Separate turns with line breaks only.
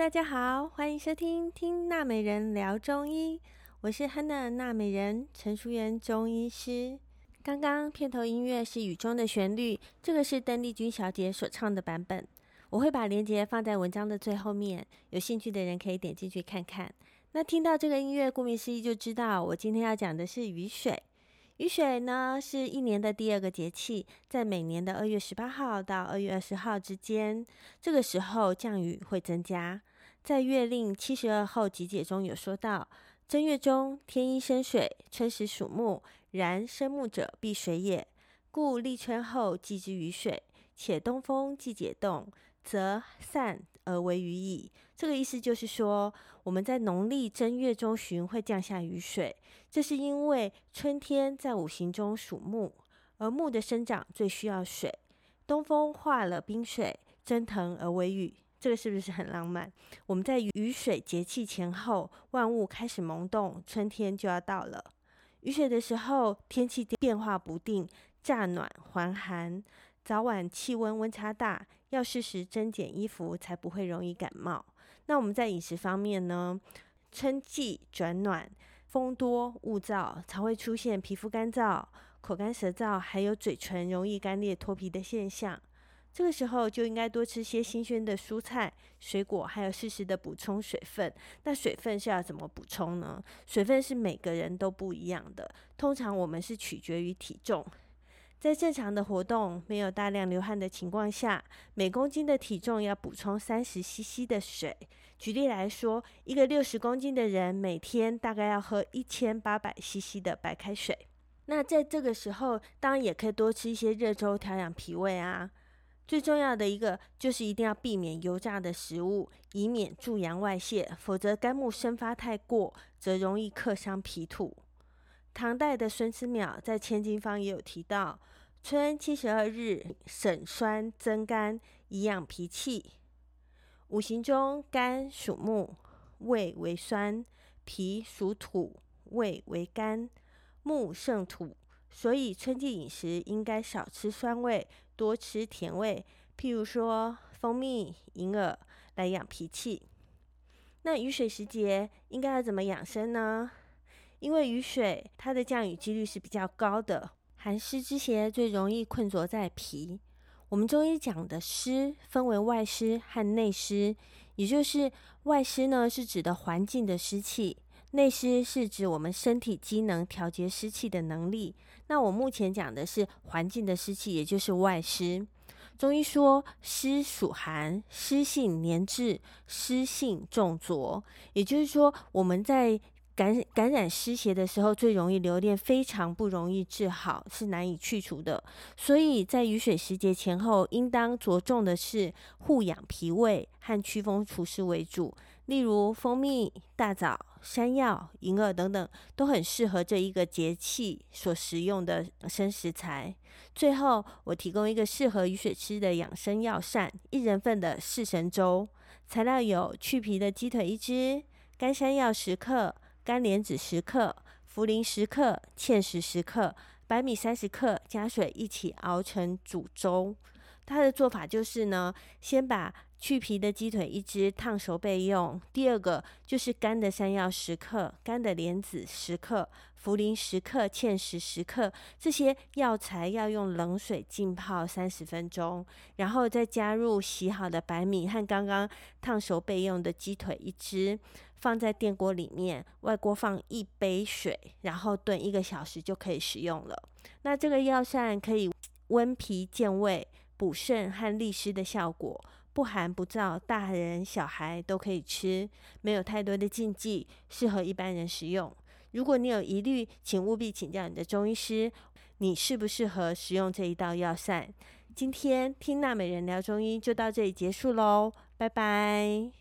大家好，欢迎收听听纳美人聊中医，我是 Hanna 纳美人陈淑媛中医师。刚刚片头音乐是雨中的旋律，这个是邓丽君小姐所唱的版本。我会把链接放在文章的最后面，有兴趣的人可以点进去看看。那听到这个音乐，顾名思义就知道我今天要讲的是雨水。雨水呢，是一年的第二个节气，在每年的二月十八号到二月二十号之间，这个时候降雨会增加。在《月令七十二候集解》中有说到：正月中，天一生水，春时属木，然生木者必水也。故立春后祭之雨水，且东风既解冻，则散而为雨矣。这个意思就是说，我们在农历正月中旬会降下雨水，这是因为春天在五行中属木，而木的生长最需要水。东风化了冰水，蒸腾而为雨，这个是不是很浪漫？我们在雨水节气前后，万物开始萌动，春天就要到了。雨水的时候，天气变化不定，乍暖还寒。早晚气温温差大，要适时增减衣服，才不会容易感冒。那我们在饮食方面呢？春季转暖，风多雾燥，才会出现皮肤干燥、口干舌燥，还有嘴唇容易干裂脱皮的现象。这个时候就应该多吃些新鲜的蔬菜、水果，还有适时的补充水分。那水分是要怎么补充呢？水分是每个人都不一样的，通常我们是取决于体重。在正常的活动、没有大量流汗的情况下，每公斤的体重要补充三十 CC 的水。举例来说，一个六十公斤的人每天大概要喝一千八百 CC 的白开水。那在这个时候，当然也可以多吃一些热粥调养脾胃啊。最重要的一个就是一定要避免油炸的食物，以免助阳外泄，否则肝木生发太过，则容易克伤脾土。唐代的孙思邈在《千金方》也有提到：“春七十二日，省酸增甘，以养脾气。”五行中，肝属木，胃为酸；脾属土，胃为肝。木胜土，所以春季饮食应该少吃酸味，多吃甜味，譬如说蜂蜜、银耳，来养脾气。那雨水时节应该要怎么养生呢？因为雨水它的降雨几率是比较高的，寒湿之邪最容易困着在脾。我们中医讲的湿分为外湿和内湿，也就是外湿呢是指的环境的湿气，内湿是指我们身体机能调节湿气的能力。那我目前讲的是环境的湿气，也就是外湿。中医说湿属寒，湿性黏滞，湿性重浊，也就是说我们在感感染湿邪的时候，最容易留恋，非常不容易治好，是难以去除的。所以在雨水时节前后，应当着重的是护养脾胃和祛风除湿为主。例如蜂蜜、大枣、山药、银耳等等，都很适合这一个节气所食用的生食材。最后，我提供一个适合雨水吃的养生药膳：一人份的四神粥。材料有去皮的鸡腿一只，干山药十克。干莲子十克，茯苓十克，芡实十克，白米三十克，加水一起熬成煮粥。它的做法就是呢，先把去皮的鸡腿一只烫熟备用。第二个就是干的山药十克，干的莲子十克，茯苓十克，芡实十克。这些药材要用冷水浸泡三十分钟，然后再加入洗好的白米和刚刚烫熟备用的鸡腿一只，放在电锅里面，外锅放一杯水，然后炖一个小时就可以食用了。那这个药膳可以温脾健胃、补肾和利湿的效果。不寒不燥，大人小孩都可以吃，没有太多的禁忌，适合一般人食用。如果你有疑虑，请务必请教你的中医师，你适不适合食用这一道药膳？今天听娜美人聊中医就到这里结束喽，拜拜。